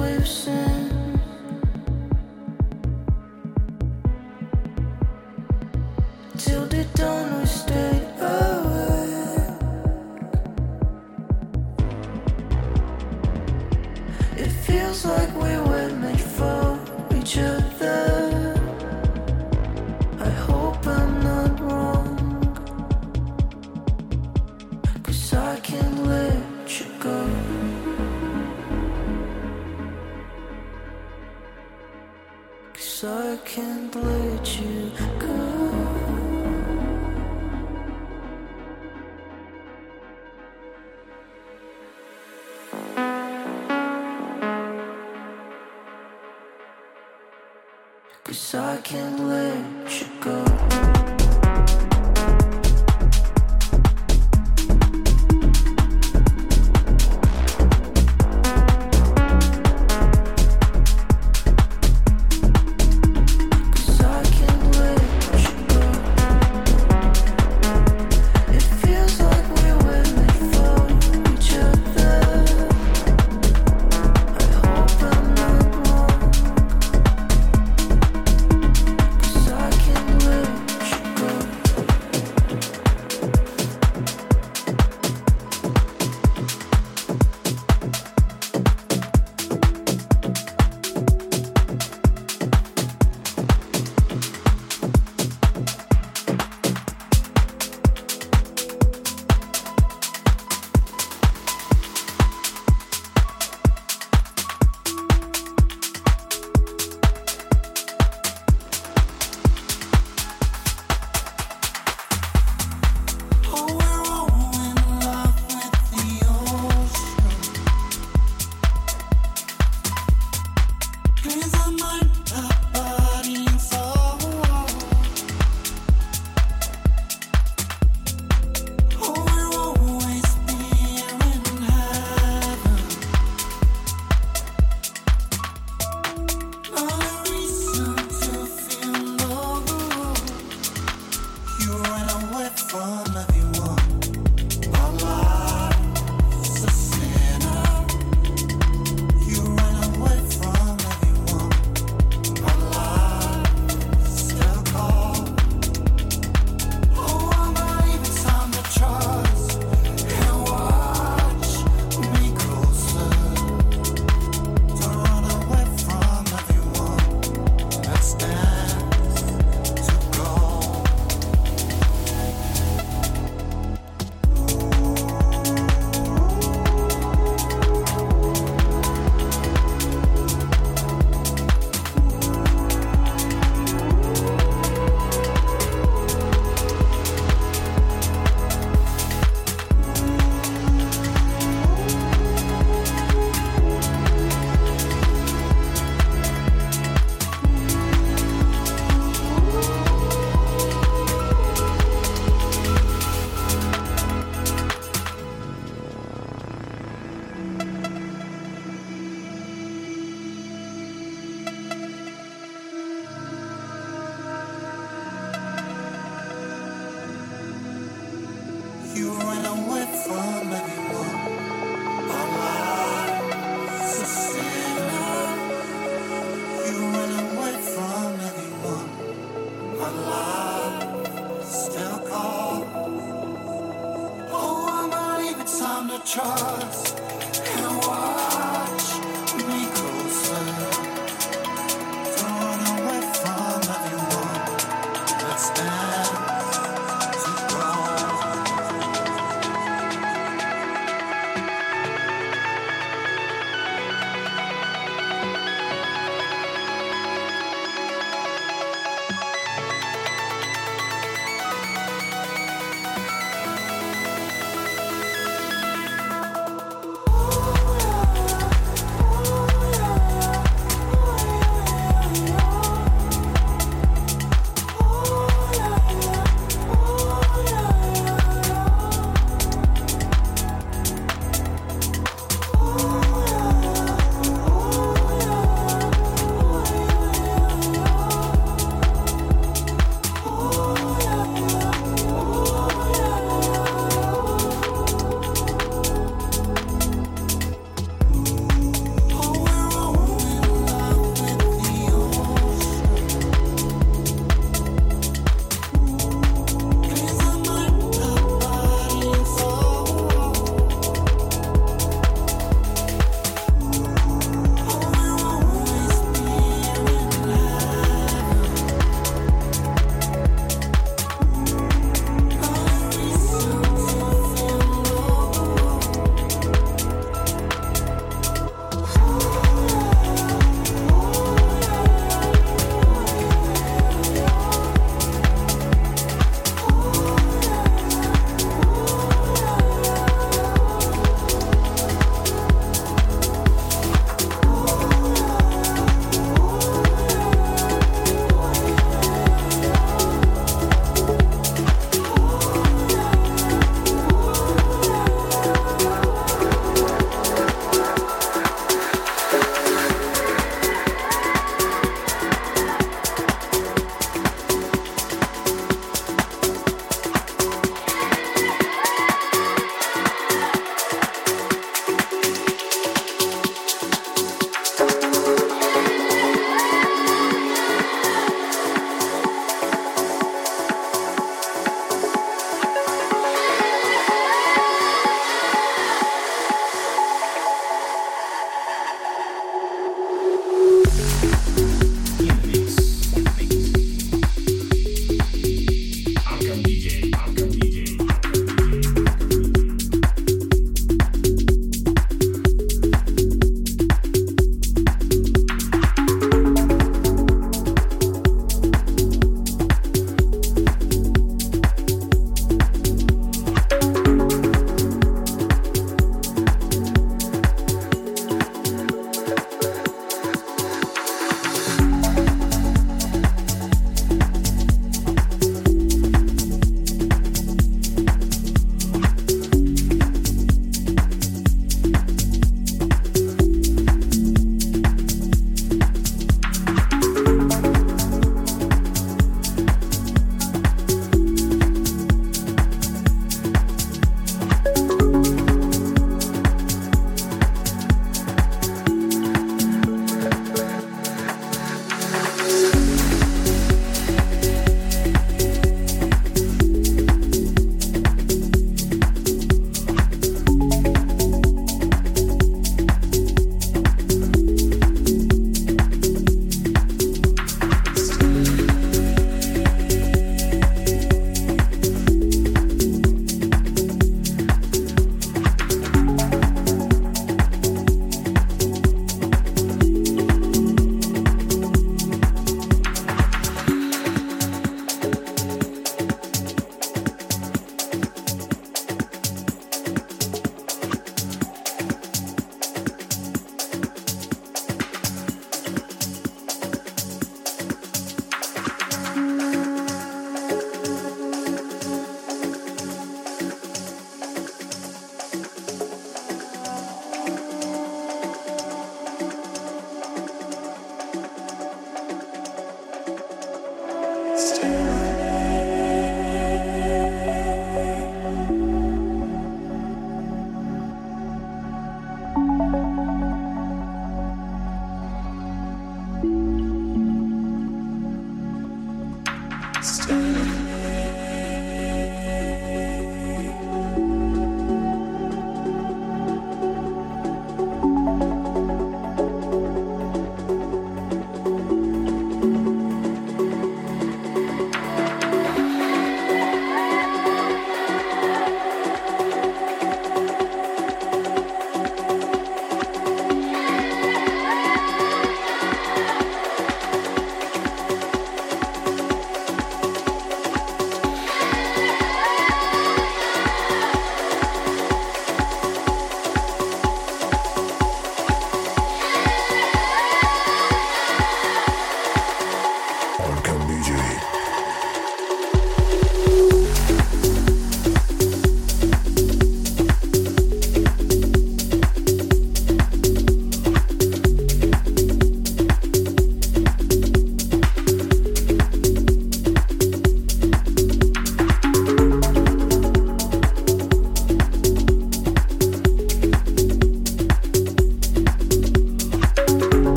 sweet Ooh.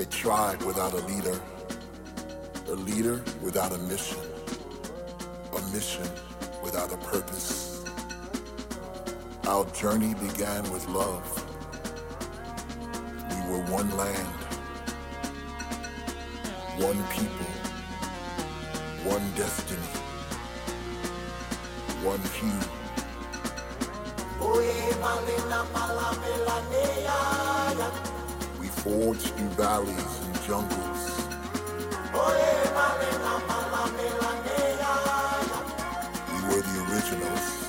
a tribe without a leader, a leader without a mission, a mission without a purpose. Our journey began with love. We were one land, one people, one destiny, one hue forged through valleys and jungles. We were the originals.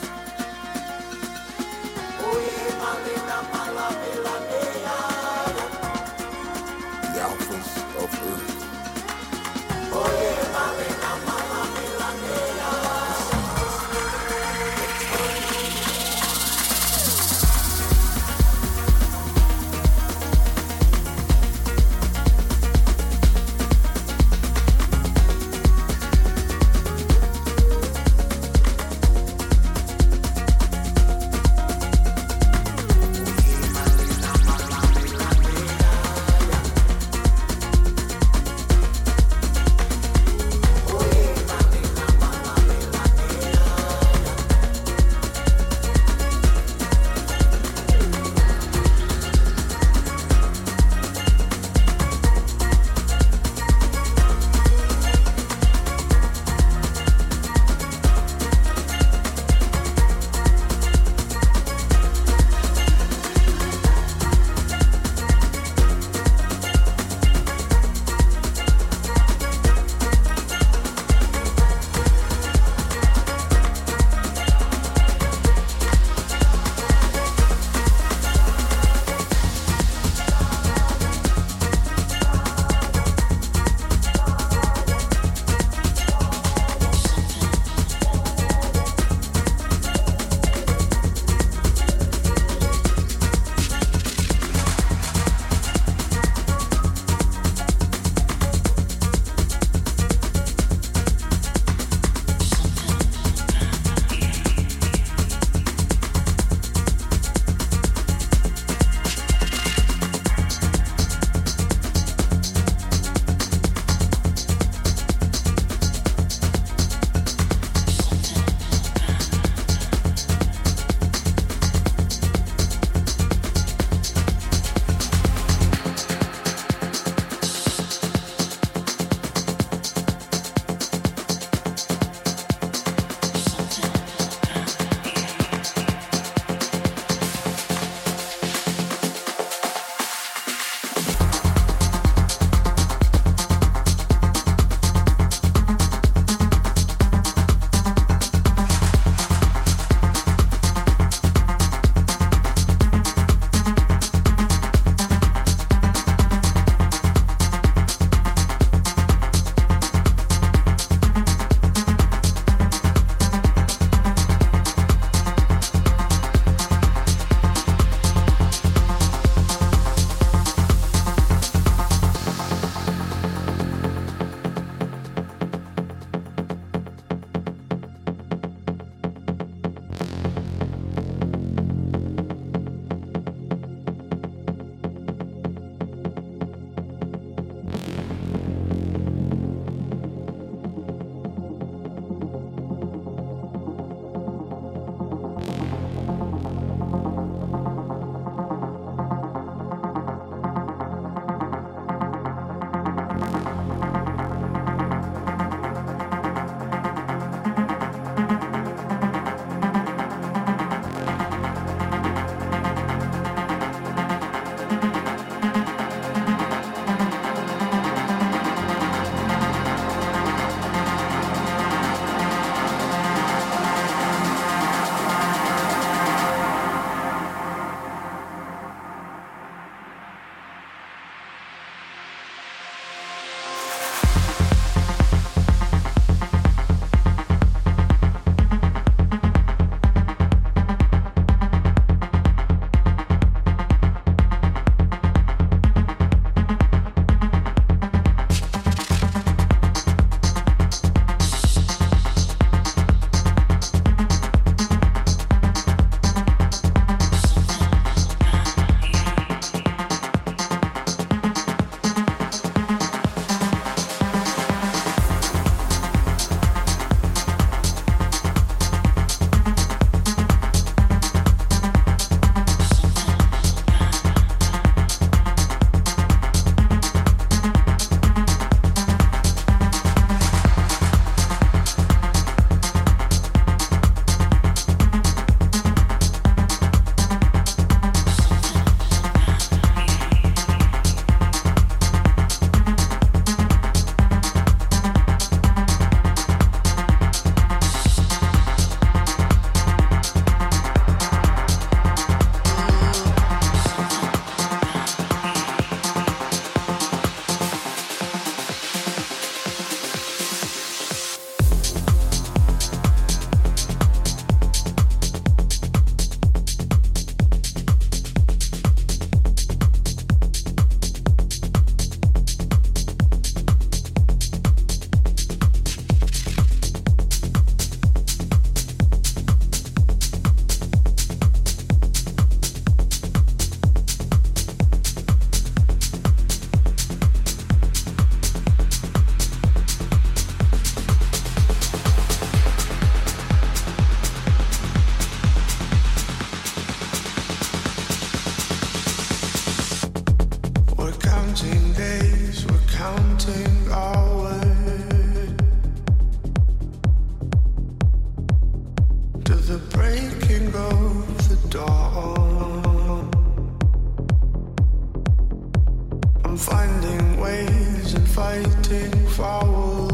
I'm finding ways and fighting fouls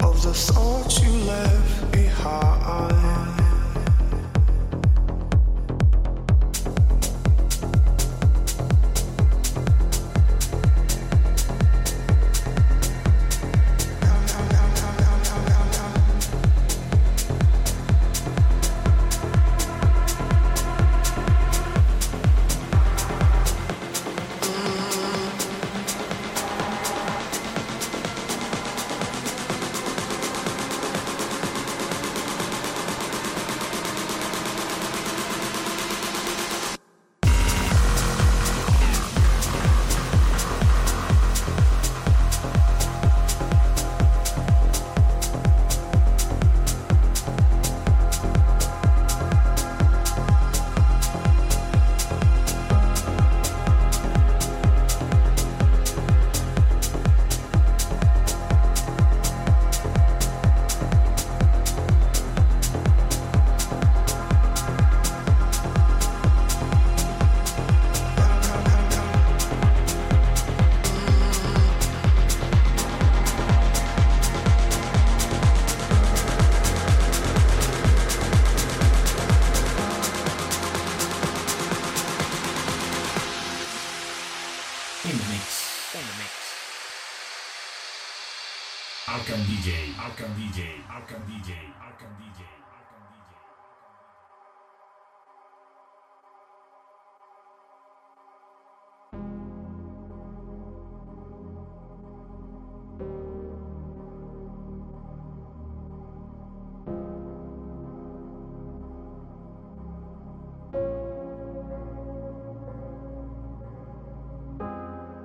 of the thoughts you left behind.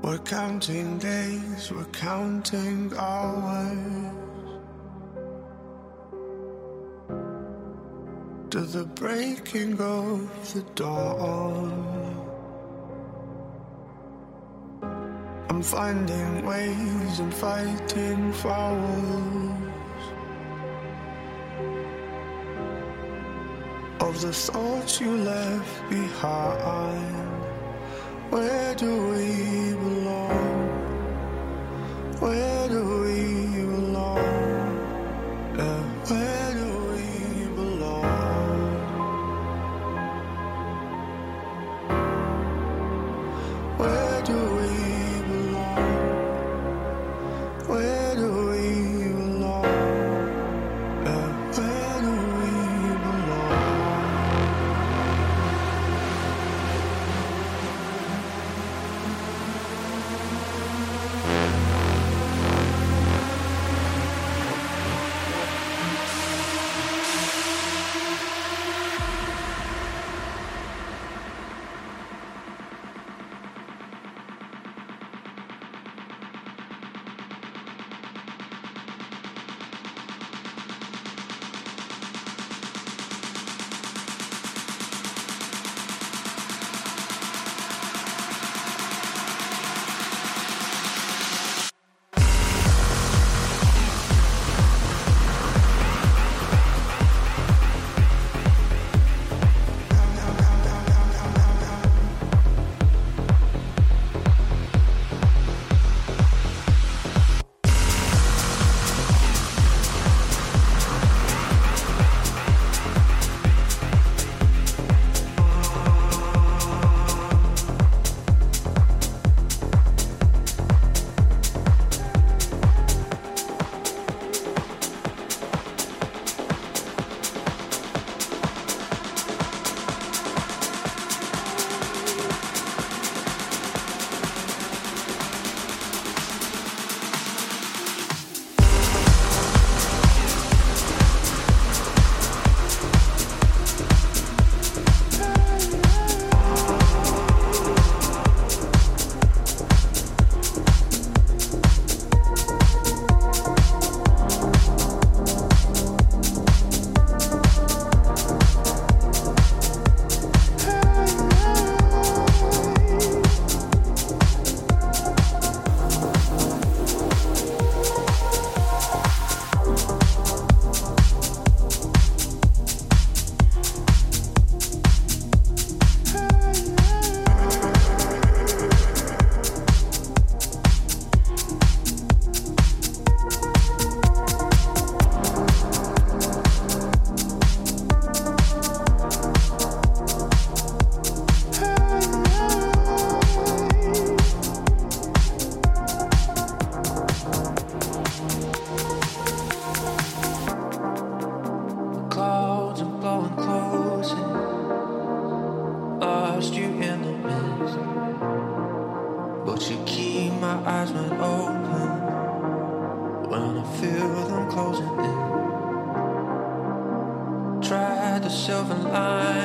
We're counting days, we're counting hours to the breaking of the dawn. Finding ways and fighting fouls of the thoughts you left behind. Where do we belong? Where do we Silver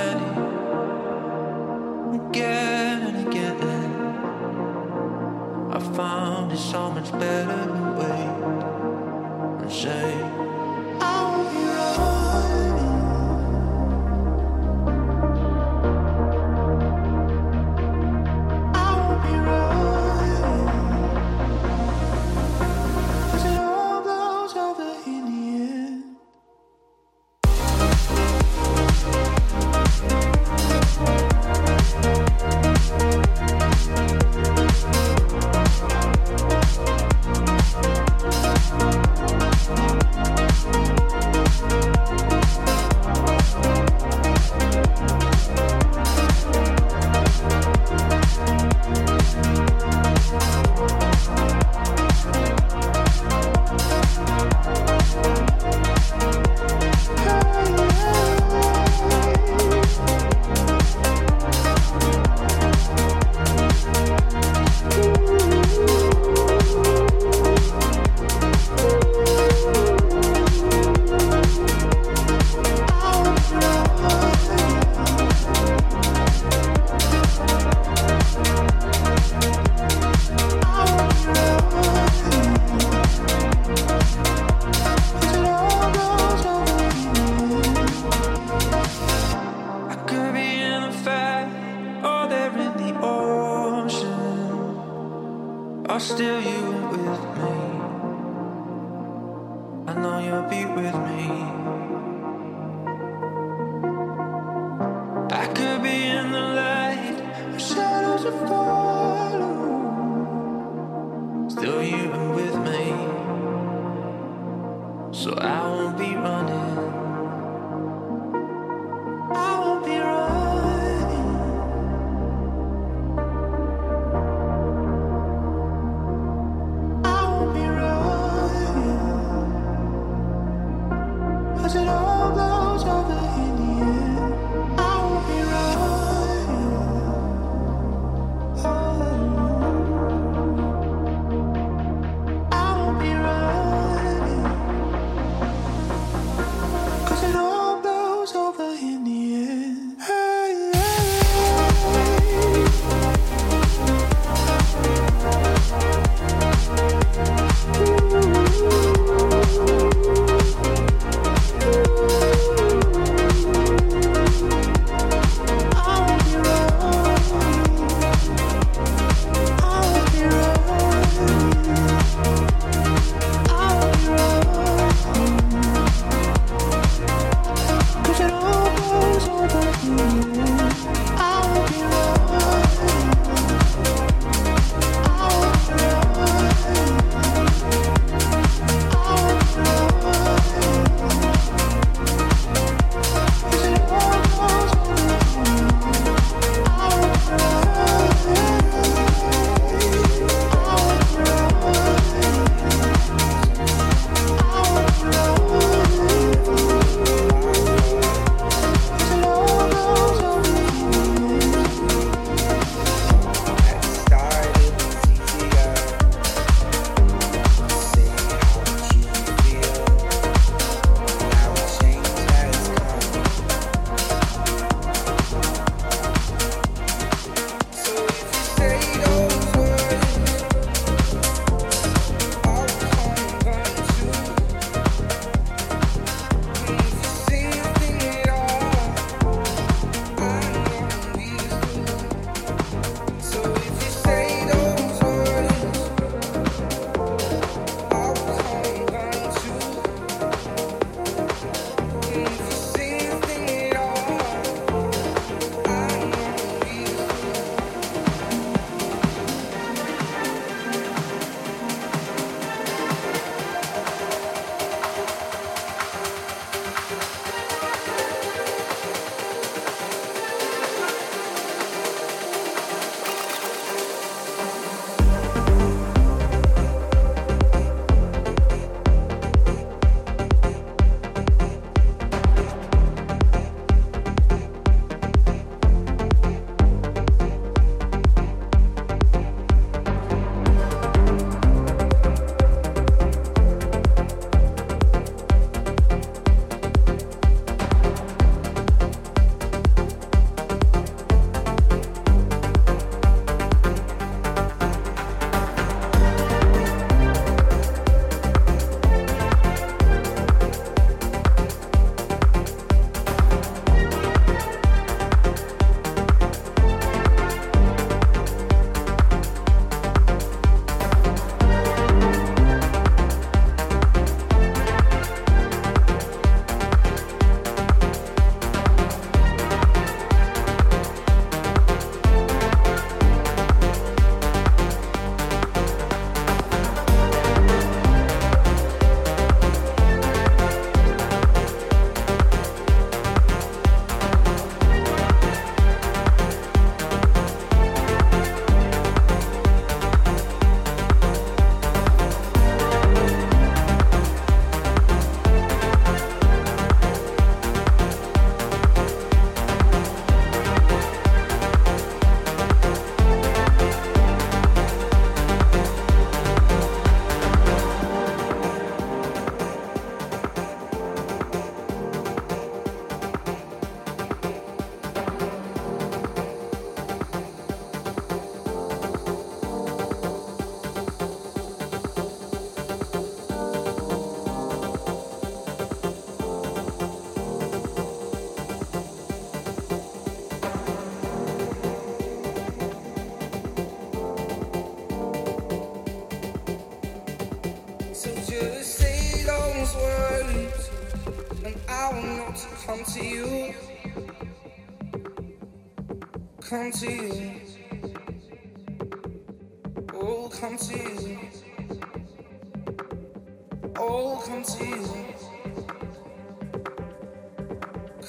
know still you with me. I know you'll be with me.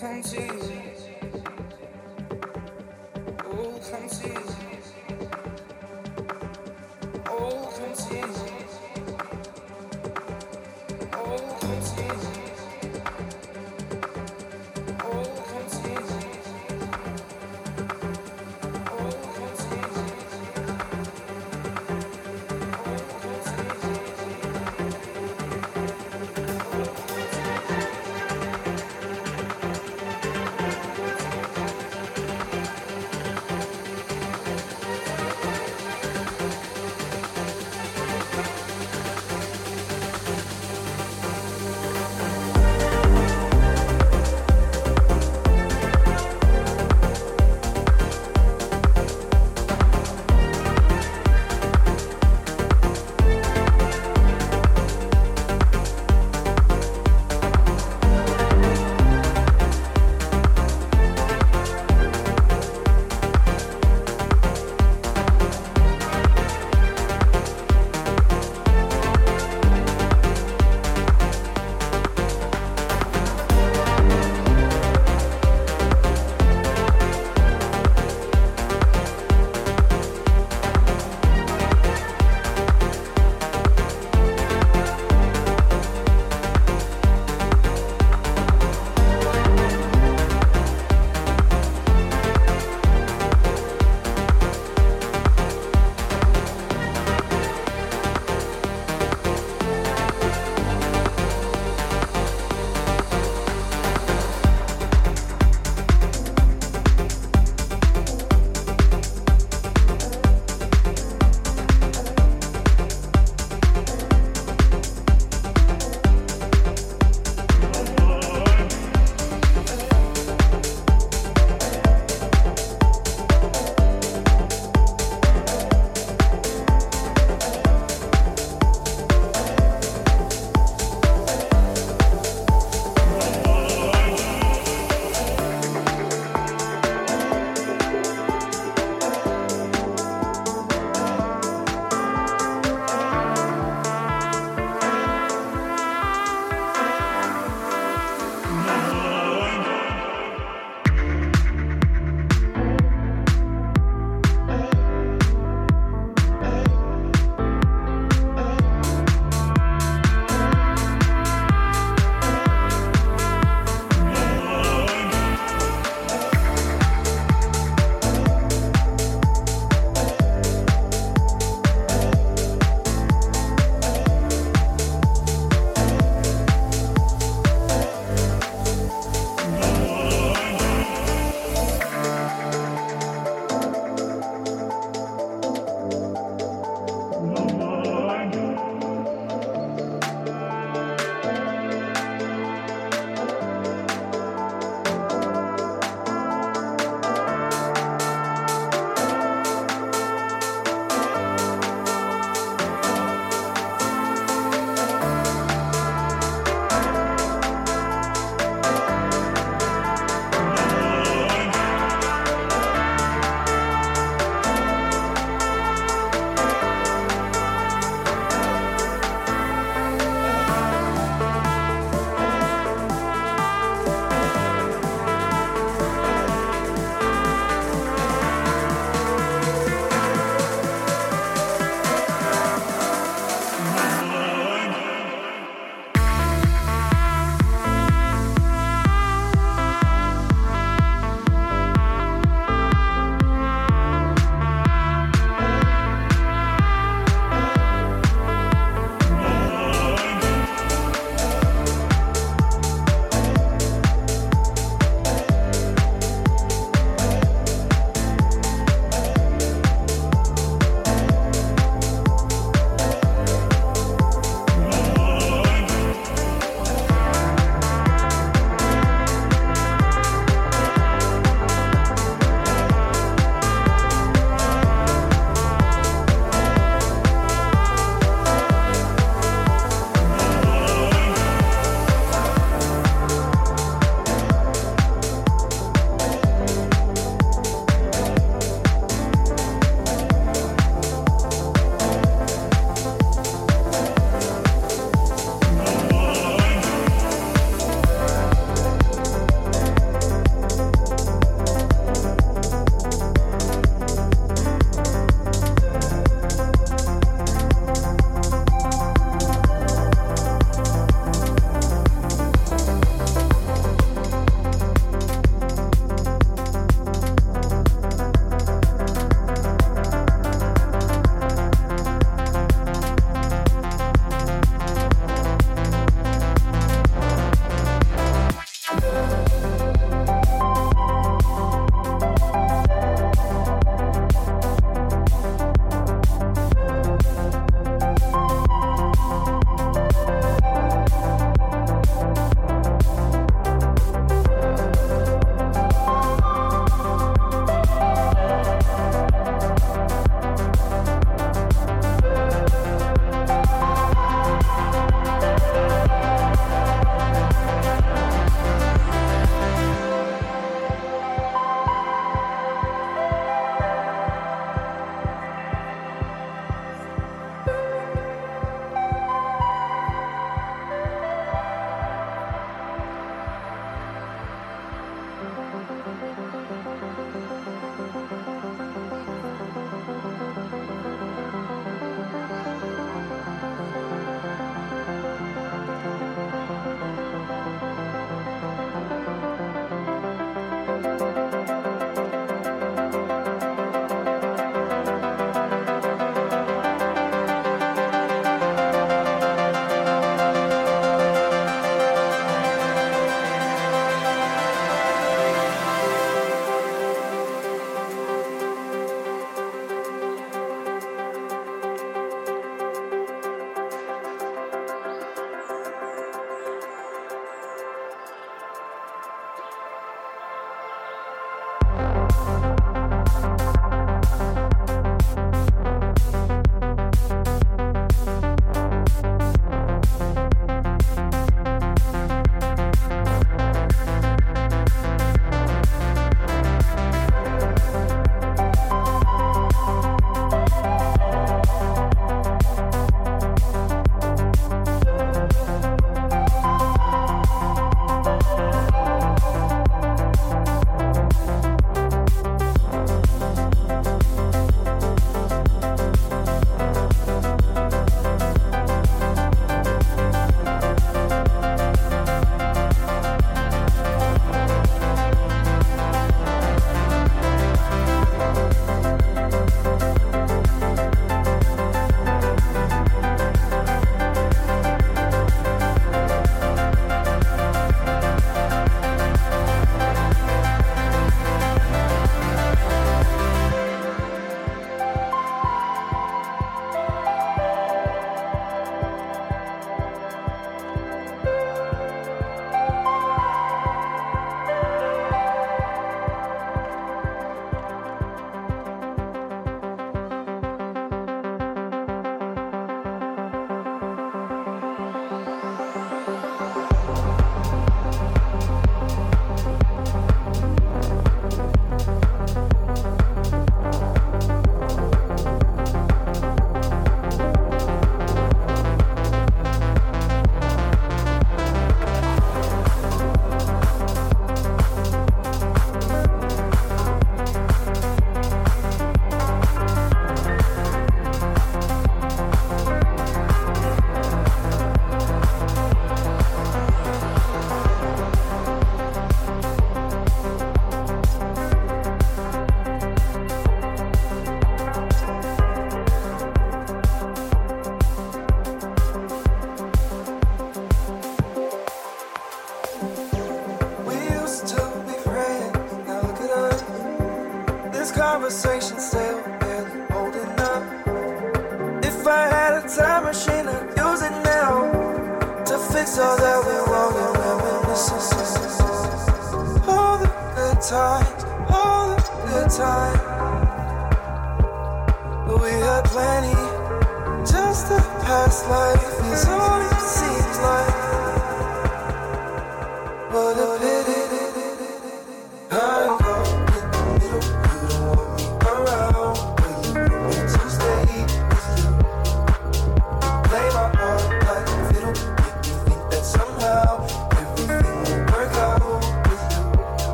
Come to you.